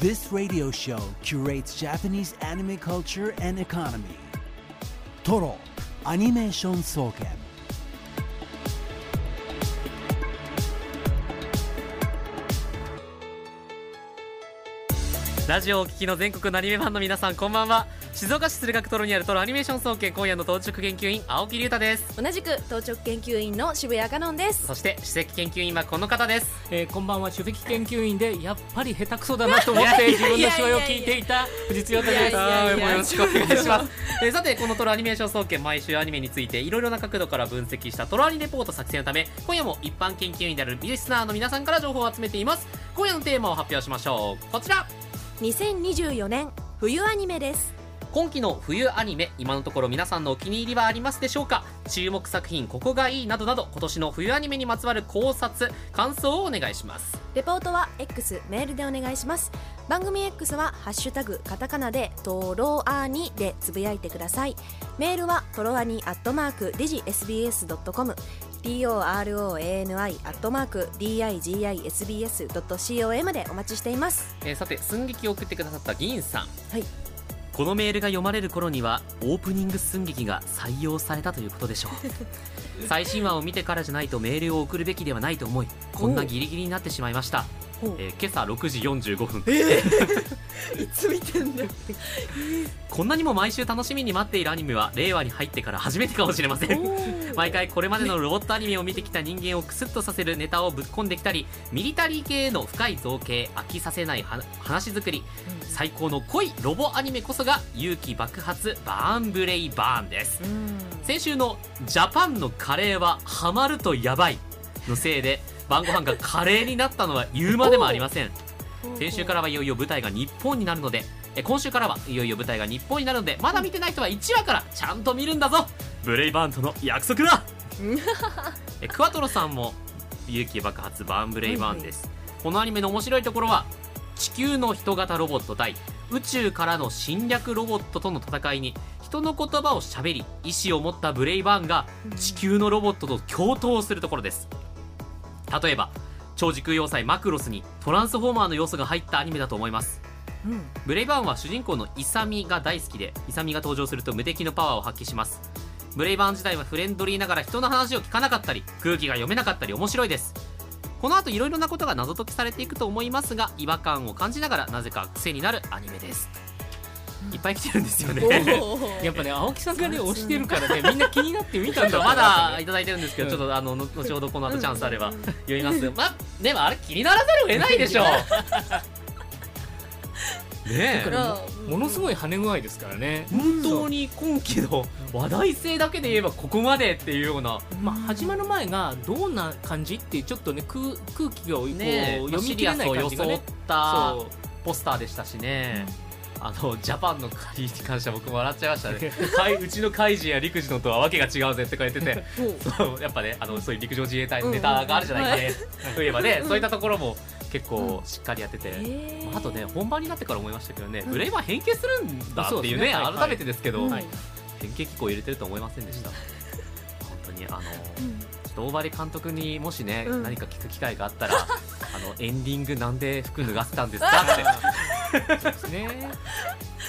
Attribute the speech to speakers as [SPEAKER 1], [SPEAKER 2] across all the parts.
[SPEAKER 1] This radio show curates Japanese anime culture and economy. Toro Animation Soken.
[SPEAKER 2] ラジオをお聞きの全国のアニメファンの皆さんこんばんは静岡市駿河区トロにあるトロアニメーション総研今夜の当直研究員青木隆太です。
[SPEAKER 3] 同じく当直研究員の渋谷香音です。
[SPEAKER 2] そして首席研究員はこの方です。
[SPEAKER 4] えーこんばんは首席研究員でやっぱり下手くそだなと思って自分の手話を聞いていた藤津陽太です。
[SPEAKER 2] よろしくお願いしますえーさてこのトロアニメーション総研毎週アニメについていろいろな角度から分析したトロアニレポート作成のため今夜も一般研究員であるリスナーの皆さんから情報を集めています。今夜のテーマを発表しましょう。こちら。
[SPEAKER 3] 2024年冬アニメです
[SPEAKER 2] 今期の冬アニメ今のところ皆さんのお気に入りはありますでしょうか？注目作品ここがいいなどなど今年の冬アニメにまつわる考察感想をお願いします。
[SPEAKER 3] レポートは X メールでお願いします。番組 X は「ハッシュタグカタカナ」で「トロアニ」でつぶやいてください。メールはトロアニアットマークディジ SBS.com TOROANI アットマーク DIGISBS.com でお待ちしています。
[SPEAKER 2] えーさて寸劇を送ってくださった議員さん。
[SPEAKER 3] はい
[SPEAKER 2] このメールが読まれる頃にはオープニング寸劇が採用されたということでしょう。最新話を見てからじゃないとメールを送るべきではないと思いこんなギリギリになってしまいました、えー今朝6時45分
[SPEAKER 3] いつ見てんだ
[SPEAKER 2] こんなにも毎週楽しみに待っているアニメは令和に入ってから初めてかもしれません。毎回これまでのロボットアニメを見てきた人間をクスッとさせるネタをぶっ込んできたりミリタリー系への深い造形飽きさせないは話作り。最高の濃いロボアニメこそが勇気爆発バーンブレイバーンです。先週の「ジャパンのカレーはハマるとやばい」のせいで晩ご飯がカレーになったのは言うまでもありません先週からはいよいよ舞台が日本になるのでえ今週からはいよいよ舞台が日本になるのでまだ見てない人は1話からちゃんと見るんだぞ。ブレイバーンとの約束だ。えクワトロさんも勇気爆発バーンブレイバーンです、このアニメの面白いところは地球の人型ロボット対宇宙からの侵略ロボットとの戦いに人の言葉を喋り意志を持ったブレイバーンが地球のロボットと共闘するところです。例えば超時空要塞マクロスにトランスフォーマーの要素が入ったアニメだと思います。
[SPEAKER 3] うん。
[SPEAKER 2] ブレイバーンは主人公のイサミが大好きでイサミが登場すると無敵のパワーを発揮します。ブレイバーン自体はフレンドリーながら人の話を聞かなかったり空気が読めなかったり面白いです。この後いろいろなことが謎解きされていくと思いますが違和感を感じながらなぜか癖になるアニメですいっぱい来てるんですよね。
[SPEAKER 4] やっぱね青木さんがね押してるからねみんな気になって見たんだ。
[SPEAKER 2] まだいただいてるんですけど、ちょっとあのの後ほどこの後チャンスあれば読みます、まあでもあれ気にならざるを得ないでしょ。う ねえ。
[SPEAKER 4] ものすごい跳ね具合ですからね。
[SPEAKER 2] 本当に今期の話題性だけで言えばここまでっていうような。
[SPEAKER 4] まあ始まる前がどんな感じってちょっとね空空気がこう読み切れない感じが
[SPEAKER 2] シリアスを装っ
[SPEAKER 4] ね
[SPEAKER 2] た
[SPEAKER 4] そう。
[SPEAKER 2] ポスターでしたしね、あのジャパンの仮に関しては僕も笑っちゃいましたね。うちの海事や陸自のとはわけが違うぜって書いてて。そうやっぱねあのそういう陸上自衛隊のネタがあるじゃないかね、とい。えばね、そういったところも結構しっかりやってて、まああとね本番になってから思いましたけどね、ブレイバー変形するんだっていうね改めてですけど、
[SPEAKER 4] はい
[SPEAKER 2] 変形機構入れてると思いませんでした、本当にあの、大張監督にもしね、
[SPEAKER 3] うん。
[SPEAKER 2] 何か聞く機会があったらあのエンディングなんで服脱がせたんですかって
[SPEAKER 4] そうですね。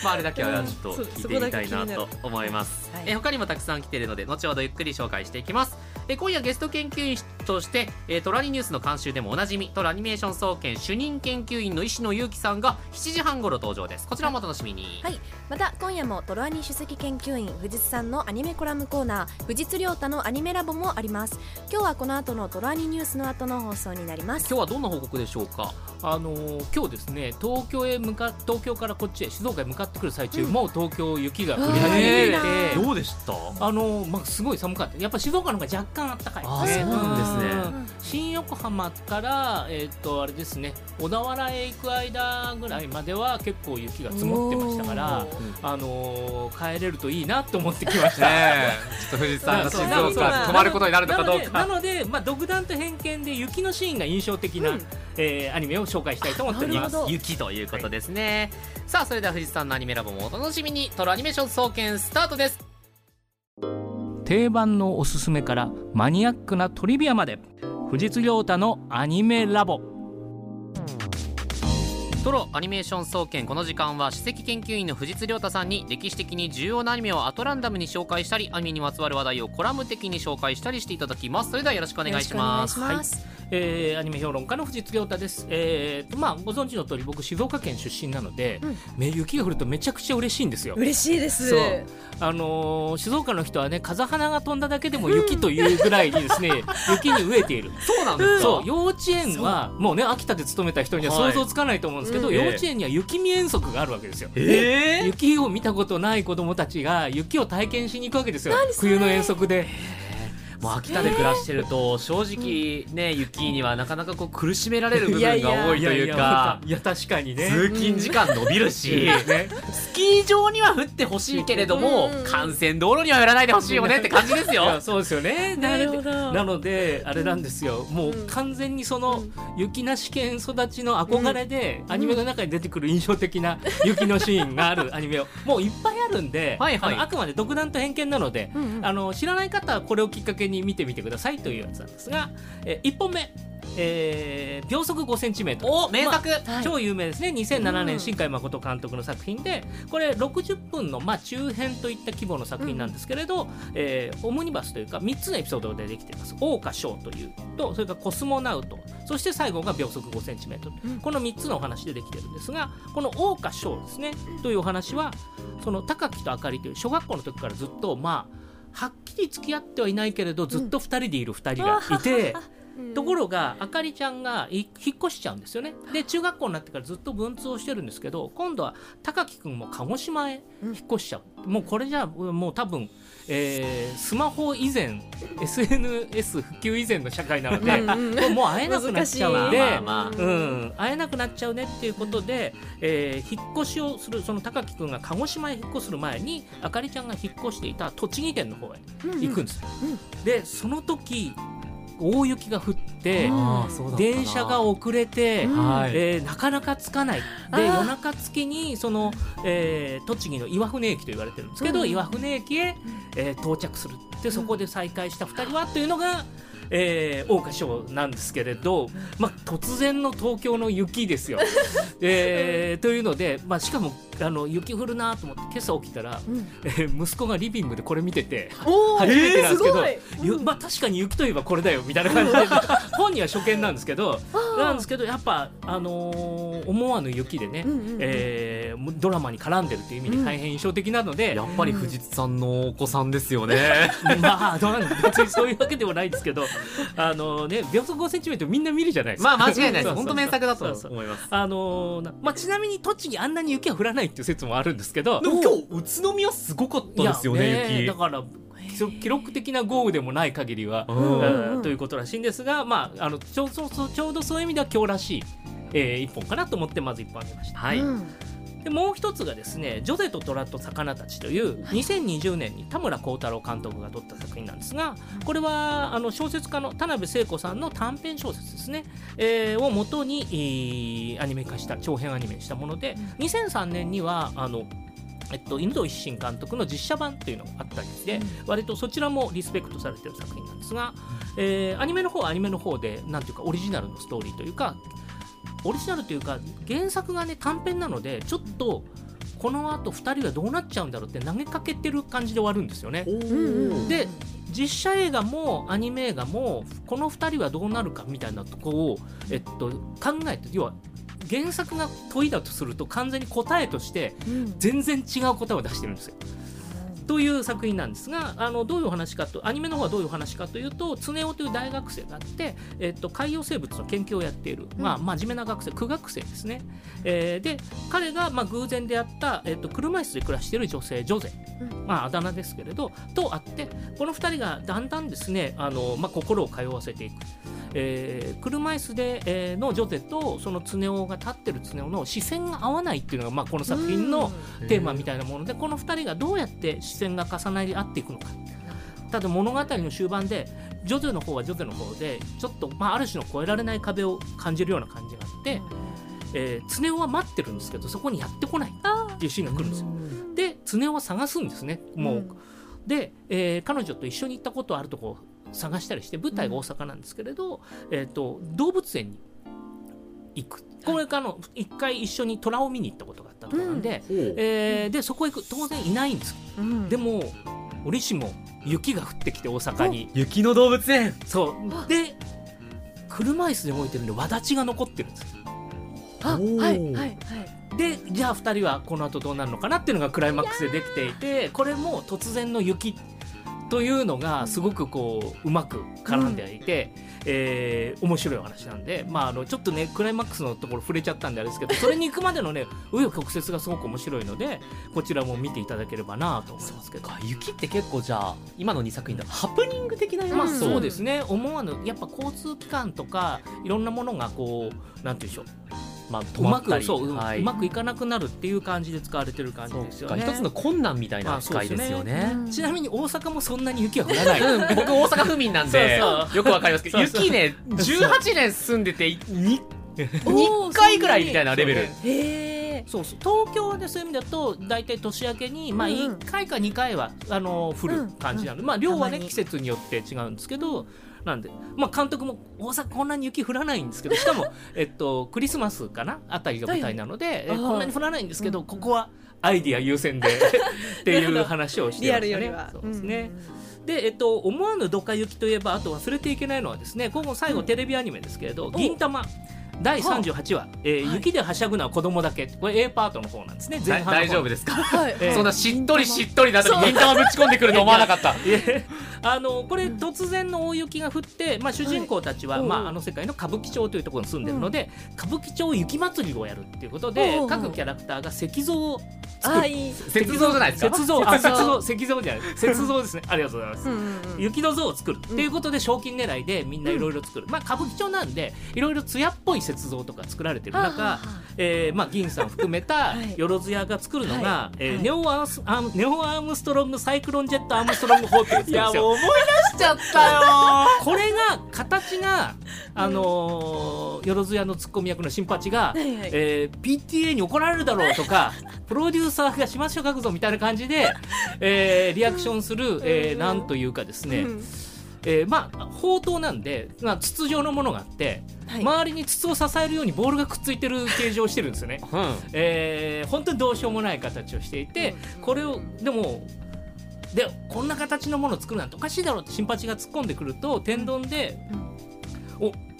[SPEAKER 2] まああれだけはちょっと
[SPEAKER 3] うん
[SPEAKER 2] 聞いてみたいなと思います、
[SPEAKER 3] はい。
[SPEAKER 2] え他にもたくさん来ているので後ほどゆっくり紹介していきます。え今夜ゲスト研究員として、えートラニニュースの監修でもおなじみトラアニメーション総研主任研究員の石野裕樹さんが7時半頃登場です。こちらもお楽しみに、
[SPEAKER 3] はい。また今夜もトロアニ首席研究員藤津さんのアニメコラムコーナー藤津亮太のアニメラボもあります。今日はこの後のトロアニニュースの後の放送になります。
[SPEAKER 2] 今日はどんな報告でしょうか？
[SPEAKER 4] あのー今日ですね東京へ向か東京からこっちへ静岡へ向かってくる最中、もう東京雪が降り始めていて、
[SPEAKER 2] えーどうでした？
[SPEAKER 4] あのーまあ、すごい寒かった。やっぱ静岡の方が若干暖かい
[SPEAKER 2] あそうなんですね。
[SPEAKER 4] うん。新横浜から、えー、とあれですね。小田原へ行く間ぐらいまでは結構雪が積もってましたからあのー帰れるといいなと思ってきました。
[SPEAKER 2] ねえ。ちょっと富士山が静岡泊まることになるのかどう
[SPEAKER 4] な
[SPEAKER 2] か
[SPEAKER 4] なのでまあ、独断と偏見で雪のシーンが印象的な、
[SPEAKER 3] うん。
[SPEAKER 4] えーアニメを紹介したいと思っております。
[SPEAKER 2] 雪ということですね、さあそれでは富士山のアニメラボもお楽しみに。トロアニメーション総研スタートです
[SPEAKER 4] 定番のおすすめからマニアックなトリビアまで。富士通太のアニメラボ。
[SPEAKER 2] トロアニメーション総研この時間は史跡研究員の藤津亮太さんに歴史的に重要なアニメをアトランダムに紹介したりアニメにまつわる話題をコラム的に紹介したりしていただきます。それではよろしくお願いします。
[SPEAKER 3] よろしくお願い。
[SPEAKER 4] えーアニメ評論家の藤津亮太です、えーとまあ、ご存知の通り僕静岡県出身なので、
[SPEAKER 3] うん。
[SPEAKER 4] め雪が降るとめちゃくちゃ嬉しいんですよ。
[SPEAKER 3] 嬉しいです。
[SPEAKER 4] そう。あのー静岡の人はね風花が飛んだだけでも雪というぐらいにですね、雪に飢えている。
[SPEAKER 2] そうなんですか、
[SPEAKER 4] そう。幼稚園はもうね秋田で勤めた人には想像つかないと思うんですけど、
[SPEAKER 3] うん
[SPEAKER 4] 幼稚園には雪見遠足があるわけですよ。
[SPEAKER 2] えー、
[SPEAKER 4] 雪を見たことない子供たちが雪を体験しに行くわけですよ冬の遠足で
[SPEAKER 2] もう秋田で暮らしてると正直ね雪にはなかなかこう苦しめられる部分が多いというか
[SPEAKER 4] いや確かにね。
[SPEAKER 2] 通勤時間伸びるし、
[SPEAKER 4] ね
[SPEAKER 2] スキー場には降ってほしいけれども、
[SPEAKER 3] うん。
[SPEAKER 2] 幹線道路にはやらないでほしいよねって感じですよ。
[SPEAKER 4] そうですよね。
[SPEAKER 3] なるほど。
[SPEAKER 4] でなのであれなんですよ。もう完全にその雪なし県育ちの憧れで、アニメの中に出てくる印象的な 雪のシーンがある アニメをもういっぱいあるんで
[SPEAKER 2] はいはい。
[SPEAKER 4] あくまで独断と偏見なので、あの知らない方はこれをきっかけに見てみてくださいというやつなんですが、え1本目、えー秒速5センチメートル。
[SPEAKER 2] お名作、
[SPEAKER 3] はい。
[SPEAKER 4] 超有名ですね。2007
[SPEAKER 3] うん。
[SPEAKER 4] 年新海誠監督の作品でこれ60分の、まあ、中編といった規模の作品なんですけれど、えーオムニバスというか3つのエピソードでできています「桜花賞」というとそれから「コスモナウト」そして最後が秒速 5cm、
[SPEAKER 3] うん。
[SPEAKER 4] この3つのお話でできてるんですがこの「桜花賞」ですねというお話はその高木とあかりという小学校の時からずっとまあはっきり付き合ってはいないけれどずっと2人でいる2人がいて。ところがあかりちゃんがい引っ越しちゃうんですよね。で中学校になってからずっと文通をしてるんですけど今度は高木君も鹿児島へ引っ越しちゃう、もうこれじゃもう多分、えースマホ以前 SNS 普及以前の社会なので、
[SPEAKER 3] うんうん。
[SPEAKER 4] もう会えなくなっちゃうんで、うん、会えなくなっちゃうねっていうことで、えー引っ越しをするその高木君が鹿児島へ引っ越する前にあかりちゃんが引っ越していた栃木県の方へ行くんです。よ。でその時大雪が降って、電車が遅れて、
[SPEAKER 2] はい。
[SPEAKER 4] えーなかなか着かない。で夜中着きにその、えー栃木の岩船駅と言われてるんですけど、
[SPEAKER 3] うん。
[SPEAKER 4] 岩船駅へ、えー到着する。でそこで再会した2人はというのが、えー、桜花賞なんですけれど、まあ、突然の東京の雪ですよ。えーというので、まあ、しかもあの雪降るなと思って今朝起きたら、
[SPEAKER 3] うん
[SPEAKER 4] えー息子がリビングでこれ見てて。初めてなんですけど、
[SPEAKER 3] えーすごい
[SPEAKER 4] ゆまあ、確かに雪といえばこれだよみたいな感じで本人は初見なんですけどなんですけどやっぱ、あのー思わぬ雪でね、
[SPEAKER 3] うんうんうん
[SPEAKER 4] えードラマに絡んでるという意味で大変印象的なので、
[SPEAKER 2] やっぱり藤津さんのお子さんですよね。
[SPEAKER 4] まあどうなん別にそういうわけでもないですけどあのね秒速5センチメートルみんな見るじゃないですか。
[SPEAKER 2] まあ間違いないです。本当名作だと思います。
[SPEAKER 4] あのーなまあ、ちなみに栃木あんなに雪は降らないっていう説もあるんですけど。
[SPEAKER 2] でも今日宇都宮すごかったですよね雪。
[SPEAKER 4] だ。からき記録的な豪雨でもない限りは、ということらしいんですが、まあ、あのちょそうそうちょうどそういう意味では今日らしい、えー一本かなと思ってまず一本あげました。
[SPEAKER 2] はい。
[SPEAKER 3] うん
[SPEAKER 4] でもう一つがですね「ジョゼと虎と魚たち」という2020年に田村幸太郎監督が撮った作品なんですがこれはあの小説家の田辺聖子さんの短編小説ですね、えーを元に、えーアニメ化した長編アニメにしたもので2003年にはあのえっと、犬堂一心監督の実写版っていうのがあったりで、割とそちらもリスペクトされてる作品なんですが、えーアニメの方はアニメの方でなんていうかオリジナルのストーリーというかオリジナルというか原作がね短編なのでちょっとこのあと2人はどうなっちゃうんだろうって投げかけてる感じで終わるんですよね。
[SPEAKER 3] うんうん
[SPEAKER 4] で実写映画もアニメ映画もこの2人はどうなるかみたいなとこを、えっと、考えて要は原作が問いだとすると完全に答えとして
[SPEAKER 3] うん
[SPEAKER 4] 全然違う答えを出してるんですよ。という作品なんですがあのどういうお話かとアニメの方はどういうお話かというと常雄という大学生があって、えっと、海洋生物の研究をやっている、まあ、真面目な学生苦学生ですね、えーで彼が、まあ、偶然出会った、えっと、車椅子で暮らしている女性ジョゼ、
[SPEAKER 3] うん。
[SPEAKER 4] まあ、あだ名ですけれどと会ってこの2人がだんだんですねあの、まあ、心を通わせていく。えー車椅子で、えーのジョゼとその常雄が立ってる常雄の視線が合わないっていうのが、まあ、この作品のテーマみたいなものでこの2人がどうやって視線が重なり合っていくのか。ただ物語の終盤でジョゼの方はジョゼの方でちょっと、まあ、ある種の越えられない壁を感じるような感じがあって、えー、常雄は待ってるんですけどそこにやってこないっていうシーンが来るんですよ。で常雄は探すんですね。もう、で、えー彼女と一緒に行ったことあるとこを探したりして舞台が大阪なんですけれど、えー、と動物園に行く。これからの一回一緒に虎を見に行ったことがあったとなんで、
[SPEAKER 2] ほう
[SPEAKER 4] えーでそこ行く当然いないんです。
[SPEAKER 3] うん。
[SPEAKER 4] でも折しも雪が降ってきて大阪に。
[SPEAKER 2] 雪の動物園。
[SPEAKER 4] そう。で車椅子で動いてるんで輪立ちが残ってるんです。
[SPEAKER 3] あはいはいはい。
[SPEAKER 4] でじゃあ2人はこの後どうなるのかなっていうのがクライマックスでできていてこれも突然の雪というのがすごくこううまく絡んでいて、えー面白いお話なんで、まあ、あのちょっとねクライマックスのところ触れちゃったんであれですけどそれに行くまでのね紆余曲折がすごく面白いのでこちらも見ていただければなと思いますけど。
[SPEAKER 2] か。雪って結構じゃあ今の2作品だとハプニング的な要素。
[SPEAKER 4] まあ
[SPEAKER 3] うん
[SPEAKER 4] そうですね。思わぬやっぱ交通機関とかいろんなものがこうなんていうんでしょう
[SPEAKER 2] まあ、止
[SPEAKER 4] うまくそう、
[SPEAKER 2] はい。う
[SPEAKER 4] まくいかなくなるっていう感じで使われてる感じですよね。
[SPEAKER 2] か。一つの困難みたいな扱いですよね。
[SPEAKER 3] うん。
[SPEAKER 4] ちなみに大阪もそんなに雪は降らない。
[SPEAKER 2] うん、僕大阪府民なんでよくわかりますけど雪ね18年住んでて 2,
[SPEAKER 3] おー
[SPEAKER 2] 2回ぐらいみたいなレベル。
[SPEAKER 3] へえ
[SPEAKER 4] そうそう。東京でそういう意味だと大体年明けに、まあ、
[SPEAKER 3] うん。うん
[SPEAKER 4] 1回か2回はあの降る感じなので、まあ、量はね季節によって違うんですけどなんで、まあ、監督も大阪こんなに雪降らないんですけどしかも、えっと、クリスマスかな？あたりが舞台なので、こんなに降らないんですけど、ここはアイディア優先で っていう話をしてましたね。ですね、で、えっと、思わぬドカ雪といえばあと忘れていけないのはですね今後最後テレビアニメですけれど「銀玉」第38話、えー
[SPEAKER 3] はい。
[SPEAKER 4] 雪ではしゃぐのは子供だけ」これ A パートの方なんですね。前
[SPEAKER 2] だ
[SPEAKER 4] 半の方。
[SPEAKER 2] 大丈夫ですか？
[SPEAKER 3] はい。
[SPEAKER 4] えー。
[SPEAKER 2] そんなしっとりしっとりなとに銀玉ぶち込んでくると思わなかった。
[SPEAKER 4] いえあのこれ突然の大雪が降って、まあ、主人公たちは、
[SPEAKER 3] はい
[SPEAKER 4] まあ、あの世界の歌舞伎町というところに住んでるので、歌舞伎町雪祭りをやるっていうことで
[SPEAKER 3] おうおう
[SPEAKER 4] 各キャラクターが石像を作る
[SPEAKER 3] あいい。
[SPEAKER 2] 雪像じゃないですか？
[SPEAKER 4] 雪像あ
[SPEAKER 3] 雪像。
[SPEAKER 4] 石像。じゃない。雪像ですね。ありがとうございます、
[SPEAKER 3] うんうんうん。
[SPEAKER 4] 雪の像を作るっていうことで賞金狙いでみんないろいろ作る、まあ歌舞伎町なんでいろいろ艶っぽい雪像とか作られてる中、
[SPEAKER 3] は
[SPEAKER 4] えーまあ、銀さん含めた
[SPEAKER 3] はい。
[SPEAKER 4] よろずやが作るのが、
[SPEAKER 3] はい。はい。
[SPEAKER 4] えーネオアースネオアームストロングサイクロンジェットアームストロング砲ってやつですよ。
[SPEAKER 2] 思い出しちゃったよ。
[SPEAKER 4] これが形が、あのーよろずやのツッコミ役の新八が、
[SPEAKER 3] はいはい
[SPEAKER 4] えー PTA に怒られるだろうとか プロデューサーがしましょう書くぞみたいな感じで、えーリアクションする、えーなんというかですね、
[SPEAKER 3] うん。
[SPEAKER 4] えーまあ砲塔なんで、まあ、筒状のものがあって、
[SPEAKER 3] はい
[SPEAKER 4] 周りに筒を支えるようにボールがくっついてる形状をしてるんですよね。
[SPEAKER 2] うん。
[SPEAKER 4] えー本当にどうしようもない形をしていて、これをでもでこんな形のものを作るなんておかしいだろうって新八が突っ込んでくると天丼で、お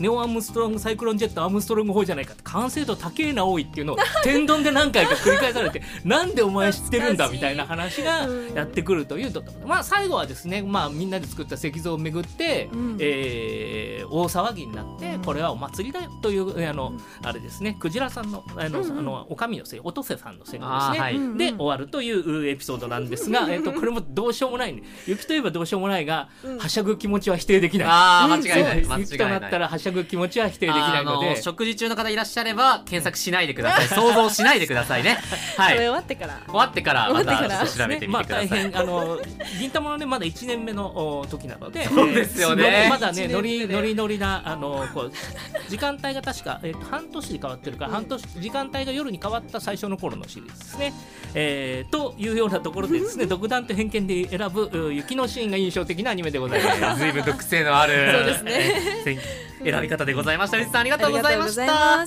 [SPEAKER 4] ネオアームストロングサイクロンジェットアームストロング砲じゃないかって完成度高えな多いっていうのを 天丼で何回か繰り返されて なんでお前知ってるんだみたいな話がやってくるというまあ最後はですね、まあ、みんなで作った石像をめぐって、
[SPEAKER 3] うん。
[SPEAKER 4] えー大騒ぎになってこれはお祭りだよというえーあのあれですねクジラさんのあの、
[SPEAKER 3] うんうん。
[SPEAKER 4] あのお上のせいおとせさんのせいですね、
[SPEAKER 2] はい。
[SPEAKER 3] うんうん。
[SPEAKER 4] で終わるというエピソードなんですが、えっとこれもどうしようもない、ね、雪といえばどうしようもないが、
[SPEAKER 3] うん。
[SPEAKER 4] はしゃぐ気持ちは否定できない。
[SPEAKER 2] あー間違いない
[SPEAKER 4] そう
[SPEAKER 2] 間違いない。
[SPEAKER 4] 雪となったらはしゃぐ気持ちは否定できないの
[SPEAKER 2] あ
[SPEAKER 4] で
[SPEAKER 2] の食事中の方いらっしゃれば検索しないでください。想像しないでくださいね。はい。
[SPEAKER 3] 終わってから。
[SPEAKER 2] 終わってからまた調べてみてください、
[SPEAKER 4] まあ、大変あの銀玉のねまだ1年目のお時なので。
[SPEAKER 2] そうですよね。
[SPEAKER 4] えーまだねノリノリノリなあのこう時間帯が確か、えーと半年で変わってるから、半年時間帯が夜に変わった最初の頃のシリーズですね。えーというようなところでですね 独断と偏見で選ぶう雪のシーンが印象的なアニメでございます。
[SPEAKER 2] 随分と癖のある
[SPEAKER 3] そうですね。
[SPEAKER 2] えー選び方でございましたリスさんありがとうございました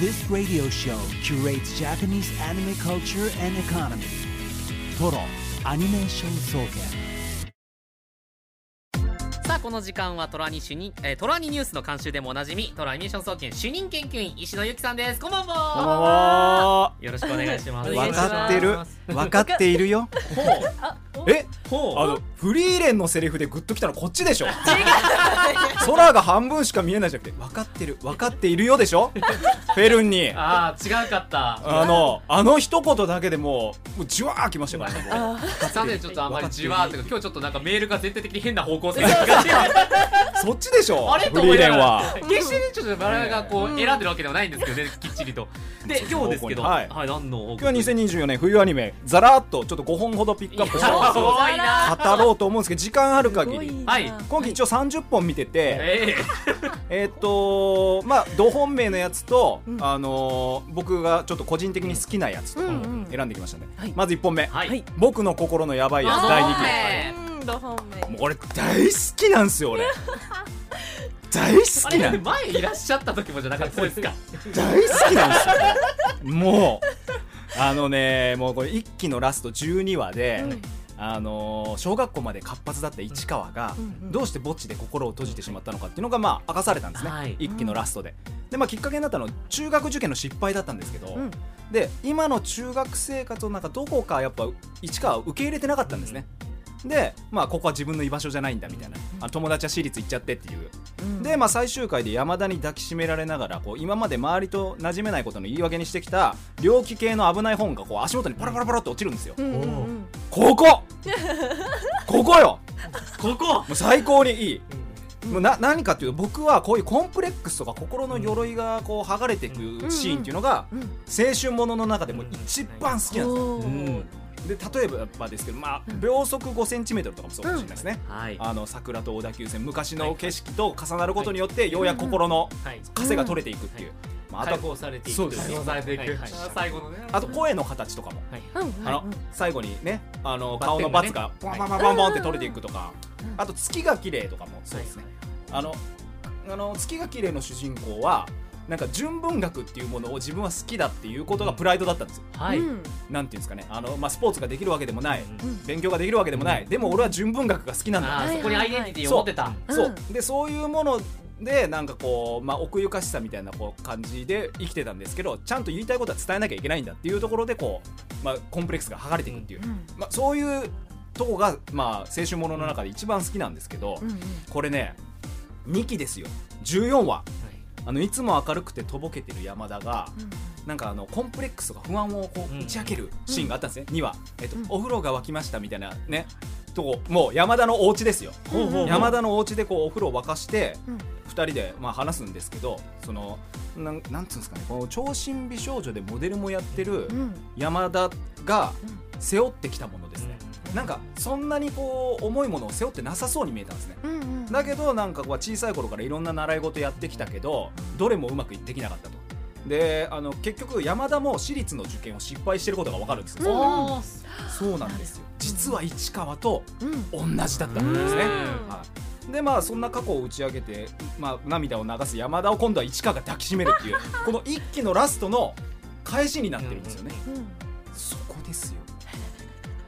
[SPEAKER 1] This radio show curates Japanese anime culture and economy. Toro Animation Soken.
[SPEAKER 2] さあこの時間はトラニ主任、えー、トラニニュースの監修でもおなじみトラアニメーション総研主任研究員石野由紀さんです。こんばん
[SPEAKER 5] こんばん
[SPEAKER 2] は。
[SPEAKER 5] は
[SPEAKER 2] よろしくお願いします。
[SPEAKER 5] 分かってる？分かっているよ？え？
[SPEAKER 2] ほ
[SPEAKER 5] あのフリーレンのセリフでグッときたのこっちでしょ？空が半分しか見えないじゃなくて分かってる。分かっているよでしょ？フェルンに。
[SPEAKER 2] ああ違うかった。
[SPEAKER 5] あのあの一言だけでもうもうじわーきましたからねもう。
[SPEAKER 3] あ
[SPEAKER 2] さてちょっとあまりじわーって今日ちょっとなんかメールが全体的に変な方向性。が
[SPEAKER 5] そっちでしょ。
[SPEAKER 2] あれ
[SPEAKER 5] フリーレンは。
[SPEAKER 2] 決してねちょっと我々がこう選んでるわけではないんですけどねきっちりと。で今日ですけど
[SPEAKER 5] はい。
[SPEAKER 2] 何の
[SPEAKER 5] 今日は2024年冬アニメざらっとちょっと5本ほどピックアップして語ろうと思うんですけど時間ある限り。今期一応30本見てて。
[SPEAKER 2] え
[SPEAKER 5] え。ーっとまあ同本命のやつと、
[SPEAKER 3] うん。
[SPEAKER 5] あのー僕がちょっと個人的に好きなやつ選んできましたね、
[SPEAKER 3] はい。
[SPEAKER 5] まず1本目、僕の心のやばいやつ
[SPEAKER 2] あ
[SPEAKER 5] 第2期
[SPEAKER 2] はい
[SPEAKER 3] うんど本命。
[SPEAKER 5] もう俺大好きなんですよ俺。大好
[SPEAKER 2] あ
[SPEAKER 5] きな
[SPEAKER 2] れ前いらっしゃった時もじゃなかったですか？
[SPEAKER 5] 大好きなんですよもうあのねもうこれ一期のラスト12話で、あのー小学校まで活発だった市川が、どうして墓地で心を閉じてしまったのかっていうのがまあ明かされたんですね、
[SPEAKER 2] はい。
[SPEAKER 5] 一期のラストで。で、まあ、きっかけになったのは中学受験の失敗だったんですけど、
[SPEAKER 3] ん。
[SPEAKER 5] で今の中学生活をなんかどこかやっぱ市川は受け入れてなかったんですね、で、まあ、ここは自分の居場所じゃないんだみたいな、あ友達は私立行っちゃってっていう、で、まあ、最終回で山田に抱きしめられながらこう今まで周りと馴染めないことの言い訳にしてきた猟奇系の危ない本がこう足元にパラパラパラって落ちるんですよ、
[SPEAKER 3] うんうんうん。
[SPEAKER 5] ここ！ここよ！
[SPEAKER 2] ここ！
[SPEAKER 5] もう最高にいい、もうな何かっていうと僕はこういうコンプレックスとか心の鎧がこう剥がれていくシーンっていうのが
[SPEAKER 3] うん
[SPEAKER 5] 青春ものの中でも一番好きなんですよ。
[SPEAKER 3] おー
[SPEAKER 5] で例えばですけど、まあ、秒速5センチメートルとかもそうかもしれないですね、
[SPEAKER 2] はい。
[SPEAKER 5] あの桜と小田急線昔の景色と重なることによってようやく心の
[SPEAKER 4] はい。
[SPEAKER 5] 枷が取れていくっていう、まあ、あと
[SPEAKER 4] 解放されていく
[SPEAKER 5] そうです
[SPEAKER 2] 解放されていく。
[SPEAKER 4] はいはい
[SPEAKER 2] 最後のね。
[SPEAKER 5] あと声の形とかも。あの最後にねあの顔のバツがポンポンポンポンポンって取れていくとか。あと月が綺麗とかもそうですね。あのあの月が綺麗の主人公はなんか純文学っていうものを自分は好きだっていうことがプライドだったんですよ。
[SPEAKER 2] はい、
[SPEAKER 3] うん
[SPEAKER 5] なんていうんですかね。あの、まあ、スポーツができるわけでもない、
[SPEAKER 3] ん
[SPEAKER 5] 勉強ができるわけでもない、でも俺は純文学が好きなんだ、
[SPEAKER 2] そこにアイデンティティを持ってた。
[SPEAKER 3] う。ん。
[SPEAKER 5] そう。でそういうものでなんかこう、まあ、奥ゆかしさみたいなこう感じで生きてたんですけどちゃんと言いたいことは伝えなきゃいけないんだっていうところでこう、まあ、コンプレックスが剥がれていくっていう、
[SPEAKER 3] うん
[SPEAKER 5] まあ、そういうとこが、まあ、青春ものの中で一番好きなんですけど、
[SPEAKER 3] うんうん
[SPEAKER 5] これね2期ですよ。14話あのいつも明るくてとぼけてる山田が、なんかあのコンプレックスとか不安をこ
[SPEAKER 4] う
[SPEAKER 5] 打ち明けるシーンがあったんですね、2話、えっと
[SPEAKER 3] うん。
[SPEAKER 5] お風呂が沸きましたみたいなねとこもう山田のお家ですよ、山田のお家でこうお風呂を沸かして、
[SPEAKER 3] うん。
[SPEAKER 5] 2人でまあ話すんですけどそのなんなんつうんですかねこの長身美少女でモデルもやってる
[SPEAKER 3] うん。
[SPEAKER 5] 山田が背負ってきたものですね、
[SPEAKER 4] う
[SPEAKER 5] なんかそんなにこう重いものを背負ってなさそうに見えたんですね。
[SPEAKER 3] うんうん
[SPEAKER 5] だけどなんかこう小さい頃からいろんな習い事やってきたけどどれもうまくできなかったと。であの結局山田も私立の受験を失敗してることが分かるんですよ、
[SPEAKER 3] うん
[SPEAKER 5] そうなんですよ。実は市川と
[SPEAKER 3] うん。
[SPEAKER 5] 同じだったんですね、
[SPEAKER 3] うん。
[SPEAKER 5] はい、でまあそんな過去を打ち上げて、まあ、涙を流す山田を今度は市川が抱きしめるっていうこの一期のラストの返しになってるんですよね、
[SPEAKER 3] うん。
[SPEAKER 5] そこですよ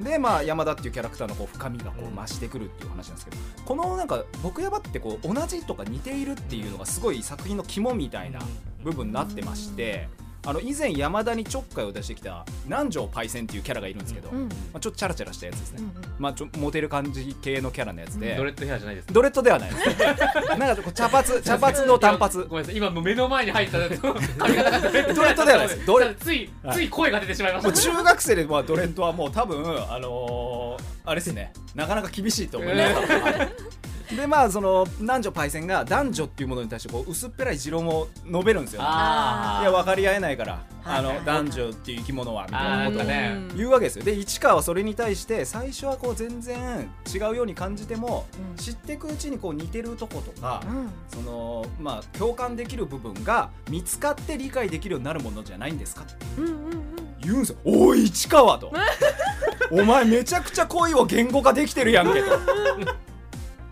[SPEAKER 5] でまあ山田っていうキャラクターのこう深みがこう増してくるっていう話なんですけどこのなんか僕山ってこう同じとか似ているっていうのがすごい作品の肝みたいな部分になってましてあの以前山田にちょっかいを出してきた南條パイセンっていうキャラがいるんですけど、
[SPEAKER 3] うん。
[SPEAKER 5] まあ、ちょっとチャラチャラしたやつですね、
[SPEAKER 3] うん
[SPEAKER 5] まあ、ちょモテる感じ系のキャラのやつで、
[SPEAKER 2] ドレッドヘアじゃないです
[SPEAKER 5] ドレッドではないですね。なんかこう茶髪茶髪の短髪。
[SPEAKER 2] ごめんなさい。今もう目の前に入った 髪型がドレッ
[SPEAKER 5] ドレッドではないです。ドレ
[SPEAKER 2] つい
[SPEAKER 5] はい
[SPEAKER 2] つい声が出てしまいました。
[SPEAKER 5] もう中学生でまあドレッドはもう多分あのーあれですね。なかなか厳しいと思います、はいでまあその男女パイセンが男女っていうものに対してこう薄っぺらい持論を述べるんですよ、ね、
[SPEAKER 2] あ
[SPEAKER 5] いや分かり合えないから、あの男女っていう生き物はみたいなことを。言うわけですよ。で市川はそれに対して最初はこう全然違うように感じても、
[SPEAKER 3] うん。
[SPEAKER 5] 知っていくうちにこう似てるとことか、
[SPEAKER 3] うん。
[SPEAKER 5] そのまあ共感できる部分が見つかって理解できるようになるものじゃないんですかって。
[SPEAKER 3] うんうんうん。
[SPEAKER 5] 言うんですよ「おい市川」と「お前めちゃくちゃ恋を言語化できてるやんけ」と。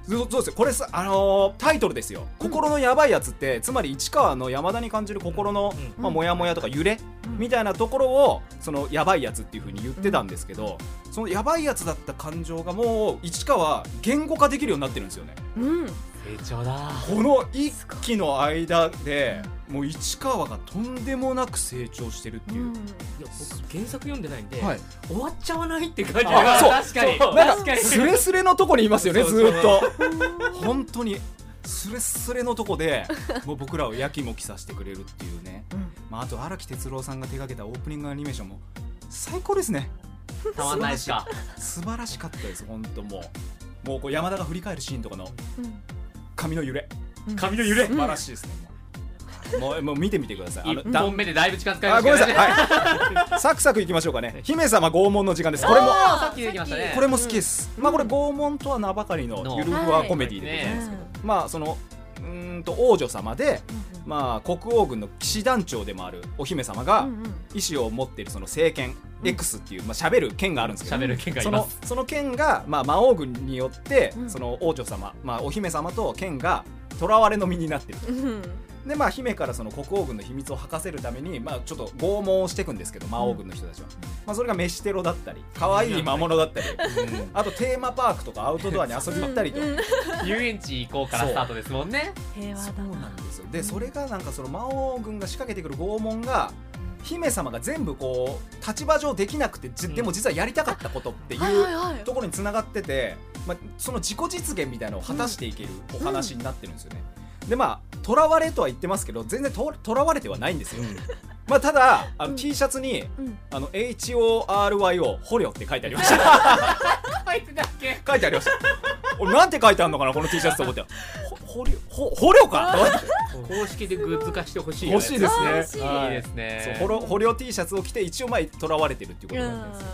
[SPEAKER 5] そうそうですよ。これさ、あのータイトルですよ「心のやばいやつ」ってつまり市川の山田に感じる心の、
[SPEAKER 4] うん。
[SPEAKER 5] まあ、モヤモヤとか揺れ、
[SPEAKER 3] うん。
[SPEAKER 5] みたいなところをそのやばいやつっていうふうに言ってたんですけど、そのやばいやつだった感情がもう市川言語化できるようになってるんですよね。
[SPEAKER 3] うん。
[SPEAKER 2] 成長だ。
[SPEAKER 5] この一期の間でもう市川がとんでもなく成長してるっていう、
[SPEAKER 3] うん。
[SPEAKER 4] いや僕原作読んでないんで、
[SPEAKER 5] はい。
[SPEAKER 4] 終わっちゃわないって感じ
[SPEAKER 5] あそう。
[SPEAKER 2] 確かに。
[SPEAKER 4] そう。
[SPEAKER 5] なん
[SPEAKER 2] 確かに。
[SPEAKER 5] かスレスレのとこにいますよねずっと。本当にスレスレのとこで もう僕らをやきもきさせてくれるっていうね、
[SPEAKER 3] うん。
[SPEAKER 5] まあ、あと荒木哲郎さんが手掛けたオープニングアニメーションも最高ですね。
[SPEAKER 2] たまんないですか。
[SPEAKER 5] 素晴らしかったです本当もう。もうこう山田が振り返るシーンとかの
[SPEAKER 3] うん。
[SPEAKER 5] 髪の揺れ。
[SPEAKER 3] うん。
[SPEAKER 2] 髪の揺れ？
[SPEAKER 5] 素晴らしいですね、もうもう見てみてください。あの
[SPEAKER 2] 一
[SPEAKER 5] だ
[SPEAKER 2] 本目でだいぶ近づかれま
[SPEAKER 5] あごめんなさい、
[SPEAKER 2] ね
[SPEAKER 5] はい、サクサクいきましょうかね。姫様拷問の時間です。これも
[SPEAKER 2] さっき出てきましたね。
[SPEAKER 5] これも好きです、まあこれ拷問とは名ばかりの
[SPEAKER 2] の。
[SPEAKER 5] ゆるふわコメディでございますけど、
[SPEAKER 3] はい。
[SPEAKER 5] まあそのうーんと王女様で、まあ、国王軍の騎士団長でもあるお姫様が意思を持っているその聖剣 X っていう、まあ、喋る剣があるんですけど。
[SPEAKER 2] 喋る剣がい
[SPEAKER 5] その
[SPEAKER 2] ます。
[SPEAKER 5] その剣が、まあ、魔王軍によって、
[SPEAKER 3] うん。
[SPEAKER 5] その王女様、まあ、お姫様と剣が囚われの身になってる。
[SPEAKER 3] うん
[SPEAKER 5] でまあ姫からその国王軍の秘密を吐かせるためにまあちょっと拷問をしていくんですけど魔王軍の人たちは、まあそれが飯テロだったり可愛い魔物だったり。あとテーマパークとかアウトドアに遊びに行ったりと、
[SPEAKER 2] 遊園地行こうからスタートですもんね。
[SPEAKER 3] 平和だ
[SPEAKER 5] そうな
[SPEAKER 3] なん
[SPEAKER 5] ですよ。でそれがなんかその魔王軍が仕掛けてくる拷問が姫様が全部こう立場上できなくてじでも実はやりたかったことっていうところにつながってて、まあ、その自己実現みたいなのを果たしていけるお話になってるんですよね。でまあ囚われとは言ってますけど全然と囚われてはないんですよ。まあただあの、
[SPEAKER 3] うん
[SPEAKER 5] T シャツに
[SPEAKER 3] うん
[SPEAKER 5] あの HORYO 捕虜って書いてありました。
[SPEAKER 2] 書いてたっけ
[SPEAKER 5] 書いてありました。俺なんて書いてあるのかなこの T シャツと思って。ほ捕虜ほ捕虜か？
[SPEAKER 4] 公式でグッズ化してほしいよね
[SPEAKER 5] 欲しいですね。
[SPEAKER 3] 欲しい
[SPEAKER 5] はい
[SPEAKER 2] いいですね
[SPEAKER 5] そう捕虜捕虜 T シャツを着て一応まあ囚われてるっていうことになんですよ。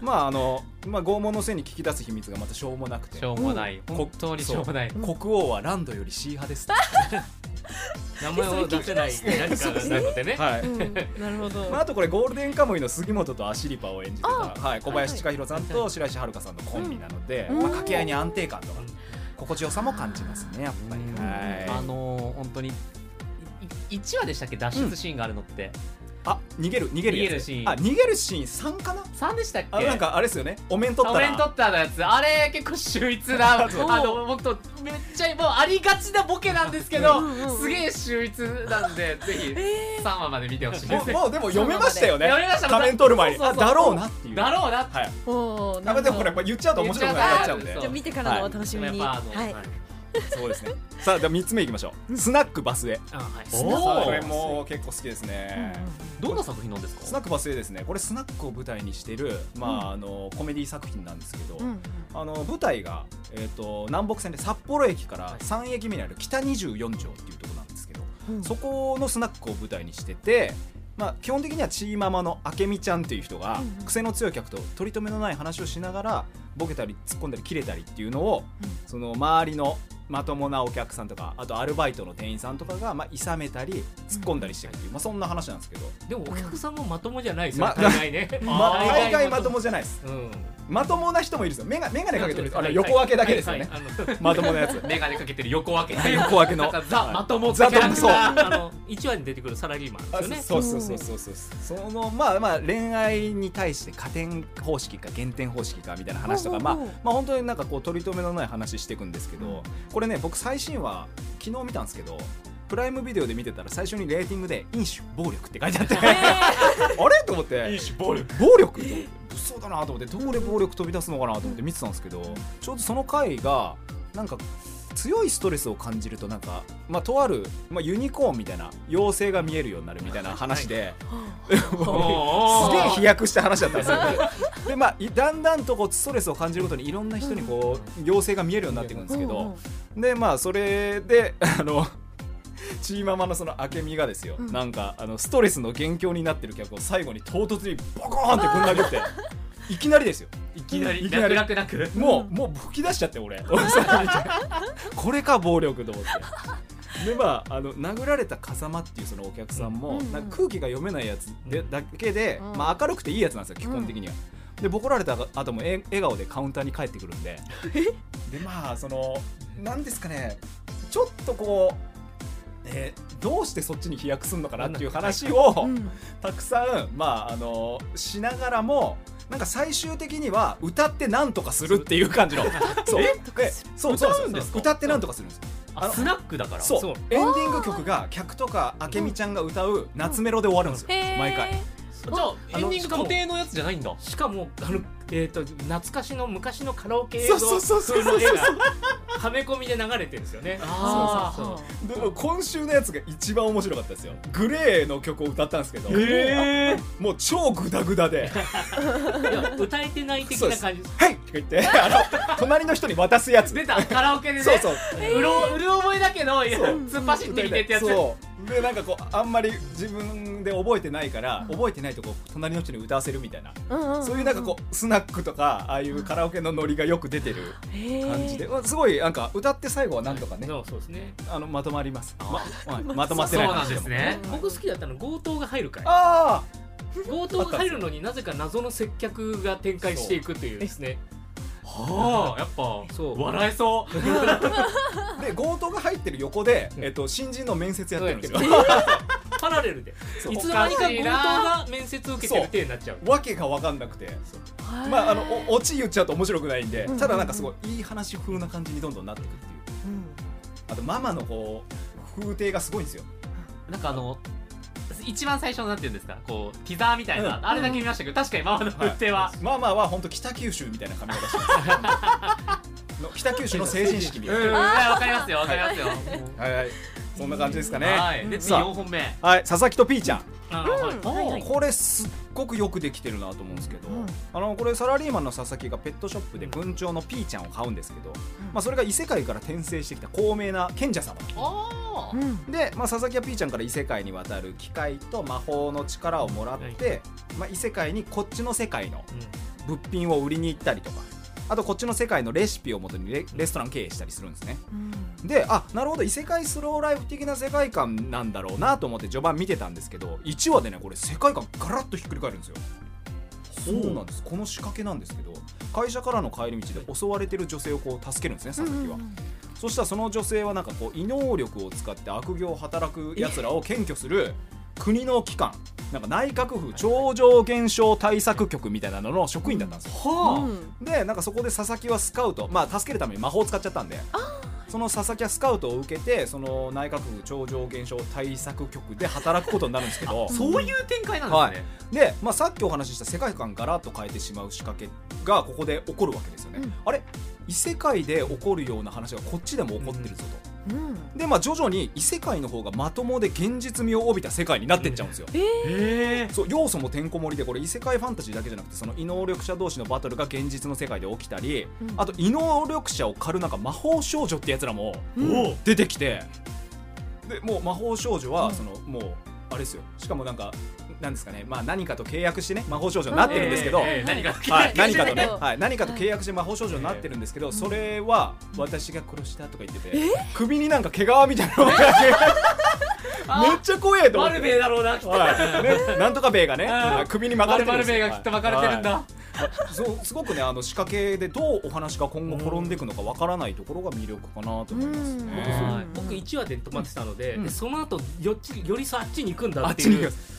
[SPEAKER 5] まああのまあ拷問のせいに聞き出す秘密がまたしょうもなくて。
[SPEAKER 2] しょうもない、
[SPEAKER 5] うん
[SPEAKER 2] 本当にしょうもない
[SPEAKER 5] 国王はランドより C 派です。
[SPEAKER 4] 名前を出せない何かなのでね。
[SPEAKER 5] はい。
[SPEAKER 3] うん。なるほど。
[SPEAKER 5] まあ、あとこれゴールデンカムイの杉本とアシリパを演じてた、
[SPEAKER 3] あ
[SPEAKER 5] はい、小林千佳弘さんと白石遥さんのコンビなので、
[SPEAKER 3] うん。
[SPEAKER 5] まあ、掛け合いに安定感とか心地よさも感じますねやっぱり、
[SPEAKER 2] うん。
[SPEAKER 5] はい。
[SPEAKER 2] あのー、本当に1話でしたっけ？脱出シーンがあるのって、
[SPEAKER 5] あ逃げる逃げるやつ。
[SPEAKER 2] 逃げるシーン。
[SPEAKER 5] あ逃げるシーン3かな
[SPEAKER 2] ？3でしたっけ？
[SPEAKER 5] あなんかあれですよね。お面取ったら。
[SPEAKER 2] お面取ったのやつ。あれ結構秀逸なあ
[SPEAKER 5] そう
[SPEAKER 2] の僕とめっちゃもうありがちなボケなんですけど、
[SPEAKER 3] うんうんうん。
[SPEAKER 2] すげえ秀逸なんで ぜひ
[SPEAKER 3] え
[SPEAKER 2] 3話まで見てほしいです。
[SPEAKER 5] もうもうでも読めましたよね。
[SPEAKER 2] 読めました。
[SPEAKER 5] 仮面取る前に。
[SPEAKER 2] そうそうそう
[SPEAKER 5] あだろうなっていう。
[SPEAKER 2] だろうなって
[SPEAKER 5] はい。
[SPEAKER 3] ーおー
[SPEAKER 5] あでもこれやっぱ言っちゃうと面白くなくなっちゃうんで。
[SPEAKER 2] 言っ
[SPEAKER 3] じゃあ見てからのお楽しみに。
[SPEAKER 2] やっぱあの
[SPEAKER 3] はい
[SPEAKER 2] はい
[SPEAKER 5] そうですね。さあでは3つ目いきましょう。スナックバスへ。
[SPEAKER 4] あはい。
[SPEAKER 2] おー。
[SPEAKER 5] これもう結構好きですね、
[SPEAKER 2] どんな作品なんですか？
[SPEAKER 5] スナックバスへですね。これスナックを舞台にしてる、まああのコメディ作品なんですけど、
[SPEAKER 3] うん
[SPEAKER 5] あの舞台が、えー、と南北線で札幌駅から3駅目にある北24条っていうところなんですけど、
[SPEAKER 3] うん。
[SPEAKER 5] そこのスナックを舞台にしてて、まあ、基本的にはチーママの明美ちゃんっていう人が、
[SPEAKER 3] うんうん。
[SPEAKER 5] 癖の強い客と取り留めのない話をしながらボケたり突っ込んだり切れたりっていうのを、その周りのまともなお客さんとかあとアルバイトの店員さんとかが、まあ、諌めたり突っ込んだりしてるっていう、まあ、そんな話なんですけど、
[SPEAKER 4] でもお客さんもまともじゃないですよ
[SPEAKER 5] ま
[SPEAKER 4] 大概ね。
[SPEAKER 5] まあ、
[SPEAKER 4] 大
[SPEAKER 5] 大概まともじゃないです。
[SPEAKER 4] うん。
[SPEAKER 5] まともな人もいるんですよ。メガメガネかけてる。あの
[SPEAKER 4] はい
[SPEAKER 5] 横分けだけですよね、まともなやつ。
[SPEAKER 2] メガネかけてる横分け。
[SPEAKER 5] 横分けの。
[SPEAKER 2] ザ・まとも
[SPEAKER 5] ザ
[SPEAKER 2] キャラクタ
[SPEAKER 5] そう
[SPEAKER 2] ー
[SPEAKER 4] あの1話に出てくるサラリーマン
[SPEAKER 5] あ
[SPEAKER 4] ですよね。
[SPEAKER 5] そうそうそうそうそうそのまあまあ恋愛に対して加点方式か減点方式かみたいな話とかまあまあ本当になんかこう取り留めのない話していくんですけどこれね僕最新話昨日見たんですけどプライムビデオで見てたら最初にレーティングで飲酒暴力って書いてあってあれ？と思って。
[SPEAKER 2] 飲酒暴力。
[SPEAKER 5] 暴力？と思って物騒だなと思ってどこで暴力飛び出すのかなと思って見てたんですけどちょうどその回がなんか強いストレスを感じるとなんか、まあ、とある、まあ、ユニコーンみたいな妖精が見えるようになるみたいな話で、すげえ飛躍した話だったんですよ。でまあいだんだんとこうストレスを感じるごとにいろんな人にこう妖精が見えるようになっていくんですけど、でまあそれであのチーママのその明美がですよ、
[SPEAKER 3] うん。
[SPEAKER 5] なんかあのストレスの元凶になってる客を最後に唐突にボコーンってぶん投げて いきなりですよ
[SPEAKER 2] いきなり
[SPEAKER 5] いきなり。
[SPEAKER 2] 楽々なく。
[SPEAKER 5] もうもう吹き出しちゃって俺。これか暴力と思ってでまああの殴られた風間っていうそのお客さんも、
[SPEAKER 3] うん
[SPEAKER 5] なんか空気が読めないやつで、だけで、
[SPEAKER 3] うん。
[SPEAKER 5] まあ、明るくていいやつなんですよ基本的には。でボコられた後もえ笑顔でカウンターに帰ってくるんで。でまあそのなんですかねちょっとこう、えーどうしてそっちに飛躍するのかなっていう話を、
[SPEAKER 3] うん。
[SPEAKER 5] たくさん、まあ、あのしながらもなんか最終的には歌ってなんとかするっていう感じの。そう。でそうそうそう
[SPEAKER 2] 歌うんですか？
[SPEAKER 5] 歌ってなんとかするんです。よ
[SPEAKER 2] あスナックだから。
[SPEAKER 5] そう。
[SPEAKER 4] そう。
[SPEAKER 5] エンディング曲が客とか明美ちゃんが歌う夏メロで終わるんですよ、毎回。
[SPEAKER 2] じゃあエンディング固定のやつじゃないんだ。
[SPEAKER 4] しかもあの、えー、と懐かしの昔のカラオケ映
[SPEAKER 5] そう
[SPEAKER 4] 像
[SPEAKER 5] そうそうそう。
[SPEAKER 4] 風の絵がはめ込みで流れてるんですよね。そうそうそう。
[SPEAKER 5] でも今週のやつが一番面白かったですよ。グレーの曲を歌ったんですけど、
[SPEAKER 2] へ
[SPEAKER 5] もう超グダグダで。
[SPEAKER 4] いや歌えてない的な感じ「
[SPEAKER 5] はい!」とか言って。あの隣の人に渡すやつ。
[SPEAKER 2] 出た。カラオケでね。
[SPEAKER 5] そうそう。
[SPEAKER 2] うろうる覚えだけど突っ走ってきてってやつ。
[SPEAKER 5] そう。でなんかこうあんまり自分で覚えてないから、覚えてないとこ隣の人に歌わせるみたいな、
[SPEAKER 3] うんうん
[SPEAKER 5] そういうなんかこうスナックとかああいうカラオケのノリがよく出てる感じで、まあすごいなんか歌って最後はなんとかね、
[SPEAKER 4] そうそうですね。
[SPEAKER 5] あのまとまります。
[SPEAKER 2] あ
[SPEAKER 5] まはい まとまってない。
[SPEAKER 2] そうなん
[SPEAKER 5] 話も
[SPEAKER 2] ですね。
[SPEAKER 4] 僕好きだったの強盗が入る回。
[SPEAKER 5] あ
[SPEAKER 4] 強盗が入るのになぜか謎の接客が展開していくというですね。
[SPEAKER 2] はあやっぱ
[SPEAKER 4] そう。
[SPEAKER 2] 笑えそう。
[SPEAKER 5] で強盗が入ってる横で、えっと、新人の面接やってるんですよ
[SPEAKER 4] パラレルで。いつの間にか強盗
[SPEAKER 2] な
[SPEAKER 4] が面接受けてる体になっちゃう。
[SPEAKER 5] わけが分かんなくて。まああのおオチ言っちゃうと面白くないんで、
[SPEAKER 3] うん
[SPEAKER 5] ただなんかすごいいい話風な感じにどんどんなっていくっていう。あとママのこう風景がすごいんですよ。
[SPEAKER 2] なんかあの一番最初のなんていうんですか？こうティザーみたいな、
[SPEAKER 5] うん。
[SPEAKER 2] あれだけ見ましたけど確かにママの風景は、
[SPEAKER 5] ママは本当北九州みたいな髪型してます。の北九州の成人式みたいな
[SPEAKER 2] うん。わかりますよわかりますよ、
[SPEAKER 5] はい。はいそんな感じですかね。
[SPEAKER 2] はい。で次
[SPEAKER 5] さあ。
[SPEAKER 2] 4本目。
[SPEAKER 5] はい。佐々木とピーちゃん。これすっごくよくできてるなと思うんですけど、
[SPEAKER 3] うん。
[SPEAKER 5] あのこれサラリーマンの佐々木がペットショップで文鳥のピーちゃんを買うんですけど、まあ、それが異世界から転生してきた高名な賢者様。
[SPEAKER 2] あー。
[SPEAKER 3] うん
[SPEAKER 5] で、まあ、佐々木はピーちゃんから異世界に渡る機械と魔法の力をもらって、まあ、異世界にこっちの世界の物品を売りに行ったりとかあとこっちの世界のレシピをもとにレレストラン経営したりするんですね。であなるほど。異世界スローライフ的な世界観なんだろうなと思って序盤見てたんですけど1話でねこれ世界観ガラッとひっくり返るんですよ。そうなんです。この仕掛けなんですけど会社からの帰り道で襲われてる女性をこう助けるんですね佐々木は、そしたらその女性はなんかこう異能力を使って悪行を働くやつらを検挙する国の機関なんか内閣府超常現象対策局みたいなのの職員だったんですよ、
[SPEAKER 2] は
[SPEAKER 5] でなんかそこで佐々木はスカウト。まあ助けるために魔法を使っちゃったんで。その佐々木はスカウトを受けてその内閣府超常現象対策局で働くことになるんですけど。
[SPEAKER 2] あそういう展開なんですね、
[SPEAKER 5] で、まあ、さっきお話しした世界観ガラッと変えてしまう仕掛けがここで起こるわけですよね、
[SPEAKER 3] うん。
[SPEAKER 5] あれ？異世界で起こるような話がこっちでも起こってるぞと、
[SPEAKER 3] うん
[SPEAKER 5] でまあ徐々に異世界の方がまともで現実味を帯びた世界になってっちゃうんですよ、
[SPEAKER 2] へえ
[SPEAKER 5] そう要素もてんこ盛りでこれ異世界ファンタジーだけじゃなくてその異能力者同士のバトルが現実の世界で起きたり、
[SPEAKER 3] うん。
[SPEAKER 5] あと異能力者を狩るなんか魔法少女ってやつらも
[SPEAKER 3] うん。
[SPEAKER 5] 出てきてでもう魔法少女はその、もうあれですよ。しかもなんかなんですかね、まあ、何かと契約してね魔法少女になってるんですけど、
[SPEAKER 2] えー何が
[SPEAKER 5] はい、何かとね、
[SPEAKER 3] うん
[SPEAKER 5] はい、何かと契約して 魔法少女になってるんですけど、それは私が殺したとか言ってて、首になんか毛皮みたいなのが。めっちゃ怖えと思って。
[SPEAKER 2] マルベイだろうな
[SPEAKER 5] はい。ね、なんとかベイがね、
[SPEAKER 2] うん。
[SPEAKER 5] 首に巻かれてるんですよ。
[SPEAKER 2] マルベイがきっと巻かれてるんだ、
[SPEAKER 5] はい。そうすごくねあの仕掛けでどうお話が今後転んでいくのかわからないところが魅力かなと思いますね。
[SPEAKER 4] 僕1話で止まってたので,、
[SPEAKER 5] うん。
[SPEAKER 4] でその後よっちよりさあっちに行くんだ
[SPEAKER 5] あ
[SPEAKER 4] っいう
[SPEAKER 5] ってちに行きます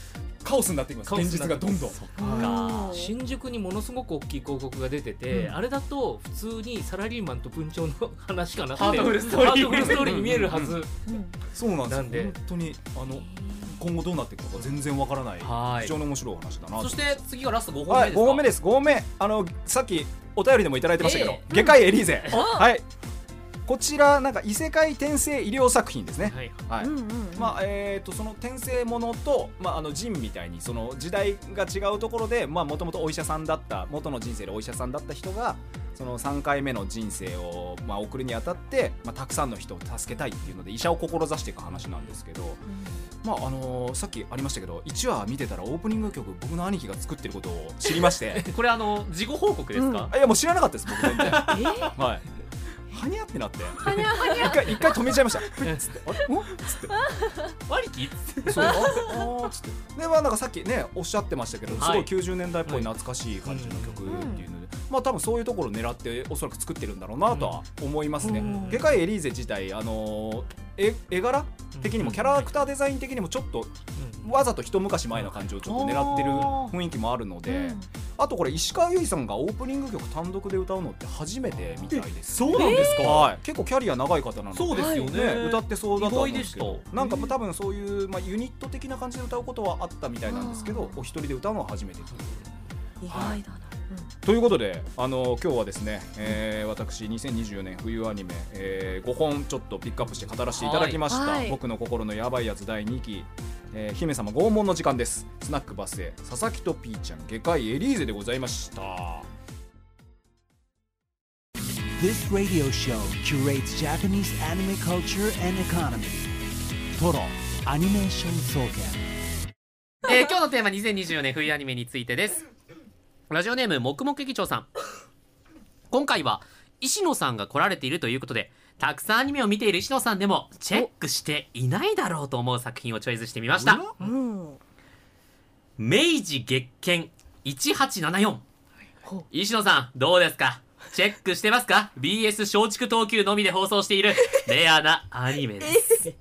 [SPEAKER 5] カオスになってきます。現実がどんどん。
[SPEAKER 2] か。
[SPEAKER 4] 新宿にものすごく大きい広告が出てて、
[SPEAKER 5] うん。
[SPEAKER 4] あれだと普通にサラリーマンと文鳥の話かなって
[SPEAKER 2] ハートフルストーリー。
[SPEAKER 4] ハートフルストーリーに見えるはず、
[SPEAKER 3] うん
[SPEAKER 5] そうなんです本当にあの今後どうなっていくのか全然わからない。
[SPEAKER 2] はい。
[SPEAKER 5] 非常に面白いお話だな
[SPEAKER 2] そして次がラスト5本
[SPEAKER 5] はい
[SPEAKER 2] 目ですか、
[SPEAKER 5] 5本目です。5本目。あのさっきお便りでもいただいてましたけど
[SPEAKER 2] え「
[SPEAKER 5] 外科医エリーゼ」はいこちらなんか異世界転生医療作品ですね。
[SPEAKER 4] はい。
[SPEAKER 5] はい。
[SPEAKER 3] うんうん
[SPEAKER 5] まあえー、とその転生ものと、まあ、あのジンみたいにその時代が違うところでもともとお医者さんだった元の人生でお医者さんだった人がその3回目の人生を、まあ、送るにあたって、まあ、たくさんの人を助けたいっていうので医者を志していく話なんですけど、まああのーさっきありましたけど1話見てたらオープニング曲僕の兄貴が作ってることを知りまして。
[SPEAKER 2] これあの事後報告ですか、
[SPEAKER 5] あいやもう知らなかったです僕全然。
[SPEAKER 3] え
[SPEAKER 5] はいはにゃってなって。一回一回止めちゃいました。っつって。あれん？っつって。
[SPEAKER 2] 割り切
[SPEAKER 5] そう。あつって。でまあなんかさっきねおっしゃってましたけどすご
[SPEAKER 2] はい
[SPEAKER 5] い90年代っぽい懐かしい感じの曲っていうので、まあ多分そういうところを狙っておそらく作ってるんだろうなとは思いますね。
[SPEAKER 3] うん。
[SPEAKER 5] 外科医エリーゼ自体あのー絵絵柄的にもキャラクターデザイン的にもちょっとわざと一昔前の感じをちょっと狙ってる雰囲気もあるので、あとこれ石川由依さんがオープニング曲単独で歌うのって初めてみたいです。
[SPEAKER 2] そうなんですか、
[SPEAKER 5] はい、結構キャリア長い方なので。
[SPEAKER 2] そうですよね、
[SPEAKER 5] ね、歌ってそうだとは思うんですけど。なんか多分そういう、まあ、ユニット的な感じで歌うことはあったみたいなんですけどお一人で歌うのは初めて
[SPEAKER 3] 意外だな
[SPEAKER 5] ということであの今日はですね、えー私2024年冬アニメ、え5本ちょっとピックアップして語らせていただきました、僕の心のヤバいやつ第2期、えー姫様拷問の時間です。スナックバスへ。佐々木とピーちゃん外科医エリーゼでございました。
[SPEAKER 1] This radio show curates Japanese anime culture and economy. Toro Animation Soken.
[SPEAKER 2] えー今日のテーマ2024年冬アニメについてですラジオネームもくもく劇長さん。今回は石野さんが来られているということでたくさんアニメを見ている石野さんでもチェックしていないだろうと思う作品をチョイスしてみました。
[SPEAKER 3] うん。
[SPEAKER 2] 明治月見1874
[SPEAKER 3] ほう
[SPEAKER 2] 石野さんどうですか？チェックしてますか ?BS 松竹東急のみで放送しているレアなアニメです。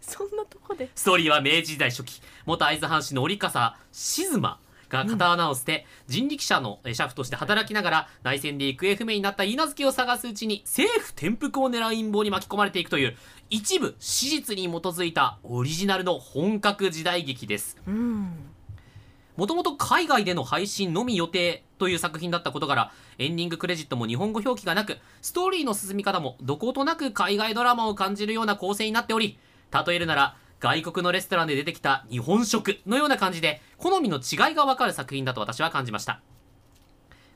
[SPEAKER 3] そんなとこで？
[SPEAKER 2] ストーリーは明治時代初期、元会津藩士の折笠静馬が刀を捨て、人力車のえ車夫として働きながら、内戦で行方不明になった稲月を探すうちに、政府転覆を狙う陰謀に巻き込まれていくという、一部史実に基づいたオリジナルの本格時代劇です。
[SPEAKER 3] うん
[SPEAKER 2] もともと海外での配信のみ予定という作品だったことから、エンディングクレジットも日本語表記がなく、ストーリーの進み方もどことなく海外ドラマを感じるような構成になっており、例えるなら、外国のレストランで出てきた日本食のような感じで、好みの違いがわかる作品だと私は感じました。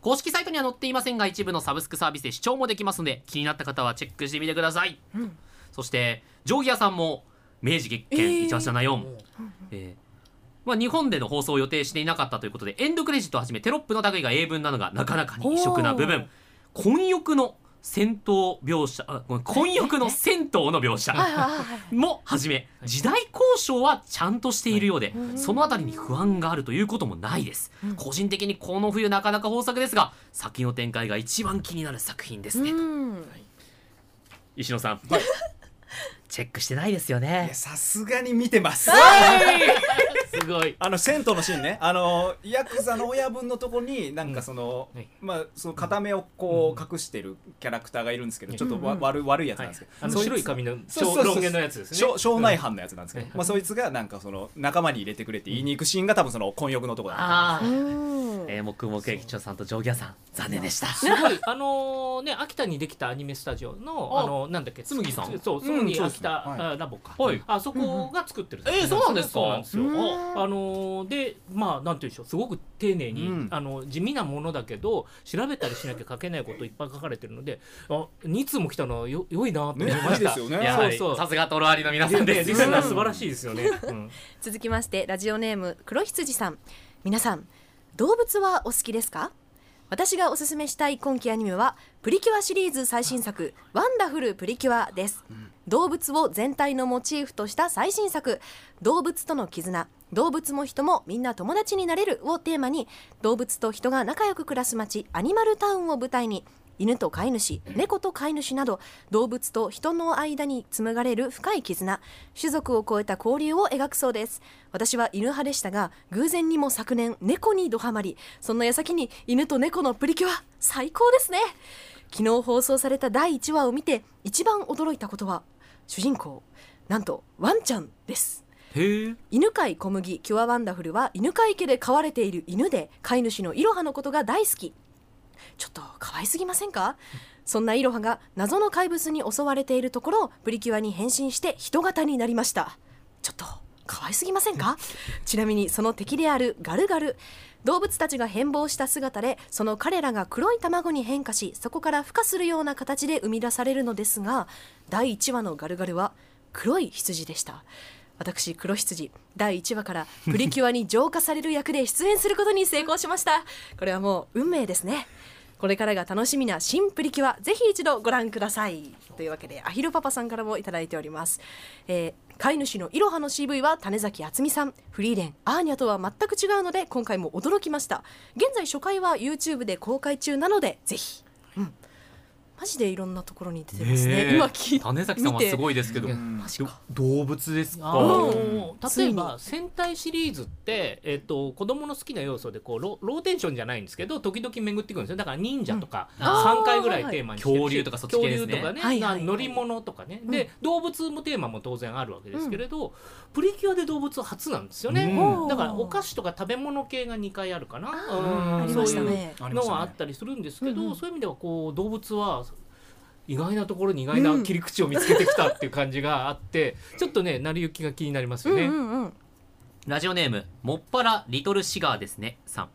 [SPEAKER 2] 公式サイトには載っていませんが、一部のサブスクサービスで視聴もできますので、気になった方はチェックしてみてください。そして、ジョーギアさんも、明治月
[SPEAKER 3] えー
[SPEAKER 2] 券1874、えーまあ、日本での放送を予定していなかったということで、エンドクレジットをはじめテロップの類が英文なのがなかなかに異色な部分。混浴の戦闘描写、混浴の銭湯の描写もはじめ、時代交渉はちゃんとしているようで、そのあたりに不安があるということもないです。個人的にこの冬なかなか豊作ですが、先の展開が一番気になる作品ですね。
[SPEAKER 3] うん
[SPEAKER 2] 石野さん。チェックしてないですよ
[SPEAKER 5] い
[SPEAKER 2] ね
[SPEAKER 5] や。さすがに見てます
[SPEAKER 4] すごい。
[SPEAKER 5] あの銭湯のシーンね。あのヤクザの親分のとこになんかその、
[SPEAKER 4] うんはい。
[SPEAKER 5] まあその片目をこう隠してるキャラクターがいるんですけど、ちょっとわ、悪い悪いやつなんですけど、
[SPEAKER 4] あの
[SPEAKER 5] そいつ
[SPEAKER 4] 白い髪の
[SPEAKER 5] そうそうそう。
[SPEAKER 4] ロン毛のやつですね。
[SPEAKER 5] 省省内犯のやつなんですけど、
[SPEAKER 4] うん
[SPEAKER 5] まあ、そいつがなんかその仲間に入れてくれって言いに行くシーンが多分その混浴のとこだ
[SPEAKER 2] ああ。
[SPEAKER 3] うん。
[SPEAKER 2] えー、木木駅長さんとジョーギアさん、残念でした。
[SPEAKER 4] すごい。あのね秋田にできたアニメスタジオの
[SPEAKER 2] あ。
[SPEAKER 4] あのなんだっけ？
[SPEAKER 2] 紬さん。
[SPEAKER 4] そう紬
[SPEAKER 5] そうですね。
[SPEAKER 4] 秋田
[SPEAKER 5] はい。
[SPEAKER 4] あラボか。
[SPEAKER 2] はい。
[SPEAKER 4] あそこが作ってる
[SPEAKER 2] えーそうなんですか。
[SPEAKER 4] そうなんですよ。
[SPEAKER 3] うん
[SPEAKER 4] あのでまあなんていうんでしょうすごく丁寧に
[SPEAKER 5] うん。
[SPEAKER 4] あの地味なものだけど調べたりしなきゃ書けないこといっぱい書かれてるのであ2通も来たのはよ良いなと思い
[SPEAKER 5] ね
[SPEAKER 4] ました。
[SPEAKER 5] いいですよね。
[SPEAKER 2] やはり
[SPEAKER 4] そうそう。
[SPEAKER 2] さすがトロアリの皆さん
[SPEAKER 4] で
[SPEAKER 2] です。
[SPEAKER 4] リスナー素晴らしいですよね、うん。
[SPEAKER 3] 続きましてラジオネーム黒羊さん。皆さん動物はお好きですか？私がおすすめしたい今期アニメはプリキュアシリーズ最新作ワンダフルプリキュアです、動物を全体のモチーフとした最新作。動物との絆。動物も人もみんな友達になれるをテーマに動物と人が仲良く暮らす街アニマルタウンを舞台に犬と飼い主猫と飼い主など動物と人の間に紡がれる深い絆種族を超えた交流を描くそうです。私は犬派でしたが偶然にも昨年猫にドハマりそんな矢先に犬と猫のプリキュア最高ですね。昨日放送された第1話を見て一番驚いたことは主人公なんとワンちゃんです。犬飼小麦キュアワンダフルは犬飼家で飼われている犬で飼い主のイロハのことが大好きちょっと可愛すぎませんか？そんなイロハが謎の怪物に襲われているところプリキュアに変身して人型になりました。ちょっと可愛すぎませんか？ちなみにその敵であるガルガル動物たちが変貌した姿でその彼らが黒い卵に変化しそこから孵化するような形で生み出されるのですが第1話のガルガルは黒い羊でした。私黒羊。第1話からプリキュアに浄化される役で出演することに成功しました。これはもう運命ですね。これからが楽しみな新プリキュアぜひ一度ご覧ください。というわけでアヒルパパさんからもいただいております、えー飼い主のイロハの CV は種崎敦美さん。フリーレンアーニャとは全く違うので今回も驚きました。現在初回は YouTube で公開中なのでぜひ、うん、マジでいろんなところに出てますね。今聞い
[SPEAKER 2] 種崎さんはすごいですけど、動物ですか？
[SPEAKER 4] 例えば戦隊シリーズって、えっと子供の好きな要素でこうロローテンションじゃないんですけど時々巡ってくるんですよ。だから忍者とか
[SPEAKER 3] あー。
[SPEAKER 4] 3回ぐらいテーマにしてるし
[SPEAKER 2] 恐竜とかそっち系ですね。
[SPEAKER 4] 恐竜とかね、乗り物とかね、で動物もテーマも当然あるわけですけれど、プリキュアで動物は初なんですよね、
[SPEAKER 3] うん。
[SPEAKER 4] だからお菓子とか食べ物系が2回あるかな、そう。いうのはあったりするんですけど、そういう意味ではこう動物は意外なところに意外な切り口を見つけてきたっていう感じがあって、ちょっとね成り行きが気になりますよね。
[SPEAKER 3] うんうんうん
[SPEAKER 2] ラジオネーム、もっぱらリトルシガーですね、さん。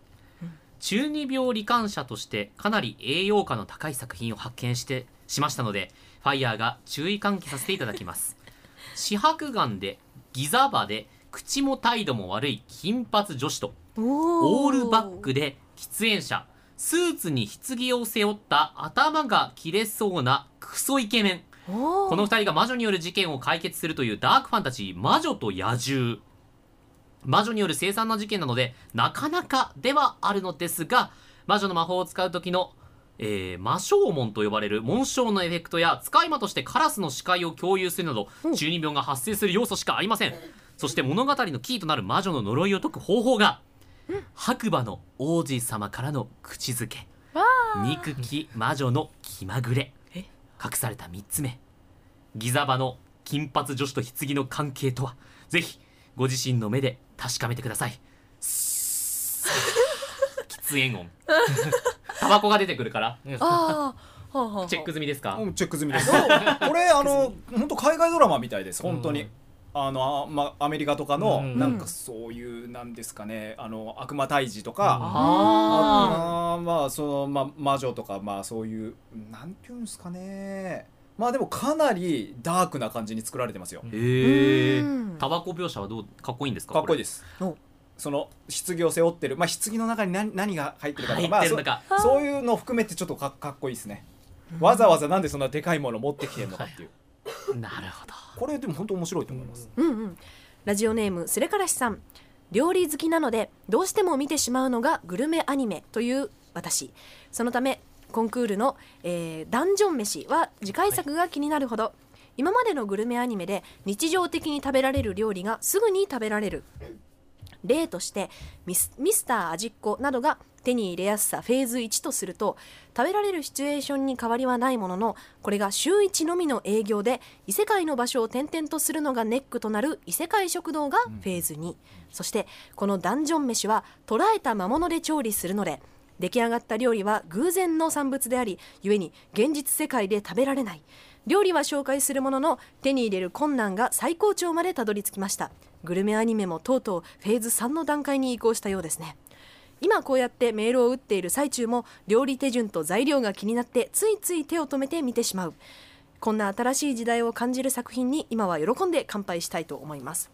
[SPEAKER 2] 中二病罹患者としてかなり栄養価の高い作品を発見してしましたので、ファイヤーが注意喚起させていただきます。四白眼で、ギザ場で、口も態度も悪い金髪女子と、オールバックで喫煙者、スーツに棺を背負った頭が切れそうなクソイケメン。
[SPEAKER 3] こ
[SPEAKER 2] この二人が魔女による事件を解決するというダークファンタジー魔女と野獣。魔女による凄惨な事件なのでなかなかではあるのですが魔女の魔法を使う時のえー魔性門と呼ばれる紋章のエフェクトや使い魔としてカラスの視界を共有するなど中二病が発生する要素しかありません。そして物語のキーとなる魔女の呪いを解く方法が白馬の王子様からの口づけ。憎き魔女の気まぐれ。
[SPEAKER 3] え？
[SPEAKER 2] 隠された3つ目。ギザバの金髪女子と棺の関係とは。ぜひご自身の目で確かめてください。喫煙音。タバコが出てくるから。
[SPEAKER 3] ああはあはあはあ。
[SPEAKER 2] チェック済みですか？
[SPEAKER 5] うんチェック済みです。これあの本当海外ドラマみたいです本当に、
[SPEAKER 4] うん
[SPEAKER 5] あのあまアメリカとかの、
[SPEAKER 4] うん。
[SPEAKER 5] なんかそういうなんですかねあの悪魔退治とか、
[SPEAKER 2] あ
[SPEAKER 5] あーまあその、ま、魔女とかまあそういうなんていうんですかね。まあでもかなりダークな感じに作られてますよ、
[SPEAKER 2] ーへえ
[SPEAKER 3] うん。
[SPEAKER 2] タバコ描写はどうかっこいいんですか？
[SPEAKER 5] かっこいいです。その棺を背負ってる。まあ棺の中に何何が入ってるかとかまあ、そそういうのを含めてちょっとかかっこいいですね。わざわざなんでそんなでかいもの持ってきてんのかっていう
[SPEAKER 2] なるほど。
[SPEAKER 5] これでも本当面白いと思います、
[SPEAKER 3] うんうん。ラジオネームすれからしさん。料理好きなのでどうしても見てしまうのがグルメアニメという私。そのためコンクールの、えーダンジョン飯は次回作が気になるほど、今までのグルメアニメで日常的に食べられる料理がすぐに食べられる。例としてミスミスター味っ子などが手に入れやすさフェーズ1とすると食べられるシチュエーションに変わりはないもののこれが週1のみの営業で異世界の場所を転々とするのがネックとなる異世界食堂がフェーズ2、そしてこのダンジョン飯は捉えた魔物で調理するので出来上がった料理は偶然の産物であり故に現実世界で食べられない。料理は紹介するものの手に入れる困難が最高潮までたどり着きました。グルメアニメもとうとうフェーズ3の段階に移行したようですね。今こうやってメールを打っている最中も料理手順と材料が気になってついつい手を止めて見てしまう。こんな新しい時代を感じる作品に今は喜んで乾杯したいと思います。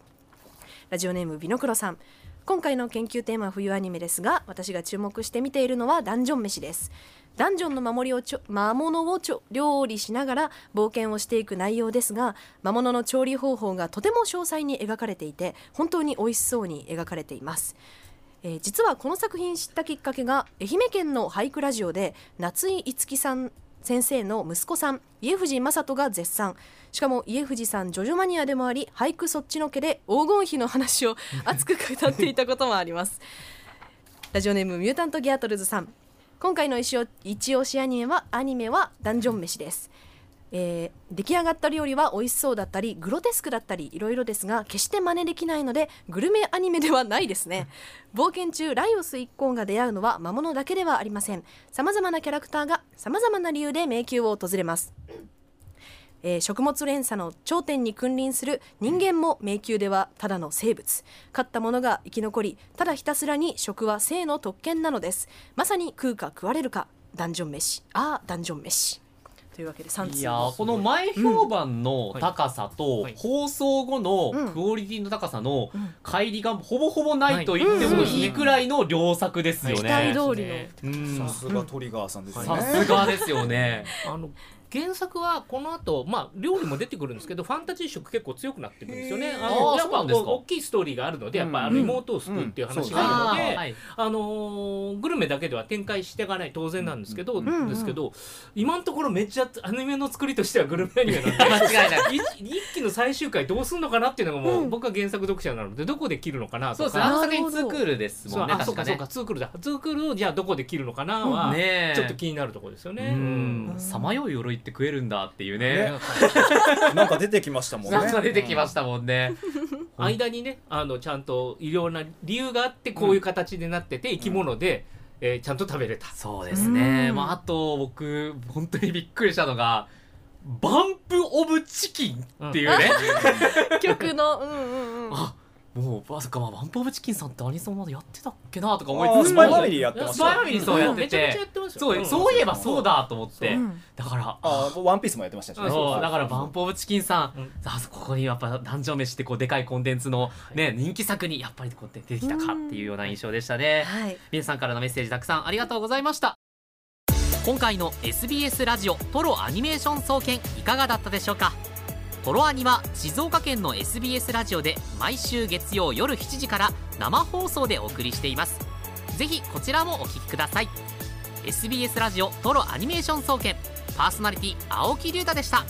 [SPEAKER 3] ラジオネームビノクロさん。今回の研究テーマは冬アニメですが私が注目して見ているのはダンジョン飯です。ダンジョンの守りをちょ魔物をちょ料理しながら冒険をしていく内容ですが魔物の調理方法がとても詳細に描かれていて本当に美味しそうに描かれています。えー実はこの作品知ったきっかけが愛媛県の俳句ラジオで夏井いつきさん先生の息子さん家藤正人が絶賛。しかも家藤さんジョジョマニアでもあり俳句そっちのけで黄金比の話を熱く語っていたこともあります。ラジオネームミュータントギャートルズさん。今回の一押一押しアニメはアニメはダンジョン飯です。えー出来上がった料理は美味しそうだったりグロテスクだったりいろいろですが決して真似できないのでグルメアニメではないですね。冒険中ライオス一行が出会うのは魔物だけではありません。さまざまなキャラクターがさまざまな理由で迷宮を訪れます。えー食物連鎖の頂点に君臨する人間も迷宮ではただの生物。勝った者が生き残りただひたすらに食は生の特権なのです。まさに食うか食われるかダンジョン飯。ああダンジョン飯というわけで3通
[SPEAKER 2] いやーこの前評判の高さと
[SPEAKER 4] はい。
[SPEAKER 2] 放送後の
[SPEAKER 3] うん。
[SPEAKER 2] クオリティの高さの
[SPEAKER 3] うん。
[SPEAKER 2] 乖離がほぼほぼないと言ってもいいくらいの良作ですよ
[SPEAKER 3] 期待
[SPEAKER 2] ね。
[SPEAKER 3] 通りの。
[SPEAKER 2] うん。
[SPEAKER 5] さすがトリガーさんですよね、
[SPEAKER 2] さすがですよね。
[SPEAKER 4] あの原作はこの後まあ料理も出てくるんですけどファンタジー色結構強くなってくるんですよね。あのやっぱ
[SPEAKER 2] そうなんですか。
[SPEAKER 4] こう大きいストーリーがあるのでやっぱ妹を救うっていう話があるので、
[SPEAKER 2] あ
[SPEAKER 4] のーグルメだけでは展開していかない当然なんですけど、
[SPEAKER 3] ん。
[SPEAKER 4] ですけど今のところめっちゃアニメの作りとしてはグルメアニメなんで
[SPEAKER 2] 間違いない。
[SPEAKER 4] 一一期の最終回どうすんのかなっていうのがもう、
[SPEAKER 3] うん。
[SPEAKER 4] 僕は原作読者なのでどこで切るのかなとか。
[SPEAKER 2] そうですね。ツークールです
[SPEAKER 4] そう
[SPEAKER 2] もんね。
[SPEAKER 4] そうかそうか。ツークールだ。ツークールをじゃあどこで切るのかなは、ちょっと気になるところですよね。
[SPEAKER 2] うん。さまよい鎧って食えるんだっていうね。
[SPEAKER 5] ねなんか出てきましたもんね
[SPEAKER 2] なんか出てきましたもんね。
[SPEAKER 4] 間にねあのちゃんといろんな理由があってこういう形になってて、生き物で、えーちゃんと食べれた。
[SPEAKER 2] そうですね。
[SPEAKER 3] うん
[SPEAKER 2] まああと僕本当にびっくりしたのがバンプオブチキンっていうね。
[SPEAKER 3] 曲のうんうんうん
[SPEAKER 2] あもうまさかまあバンプオブチキンさんってアニソンまでやってたっけなとか思いつつ。
[SPEAKER 5] スパイファミリーやってました。
[SPEAKER 2] スパイファミリーそうやって
[SPEAKER 4] めちゃめちゃや
[SPEAKER 2] て
[SPEAKER 4] ってますよ。
[SPEAKER 2] そうそういえばそうだと思って。
[SPEAKER 3] うん。
[SPEAKER 2] だから
[SPEAKER 5] あワンピースもやってましたしね。
[SPEAKER 2] そうだからバンプオブチキンさん、
[SPEAKER 4] うん。
[SPEAKER 2] あそここにやっぱダンジョン飯ってこうでかいコンテンツのね、人気作にやっぱりこう出てきたかっていうような印象でしたね、
[SPEAKER 3] はい。
[SPEAKER 2] 皆さんからのメッセージたくさんありがとうございました。今回の SBS ラジオトロアニメーション総研いかがだったでしょうか？トロアニは静岡県の SBS ラジオで毎週月曜夜7時から生放送でお送りしています。ぜひこちらもお聴きください。SBS ラジオトロアニメーション総研パーソナリティ青木龍太でした。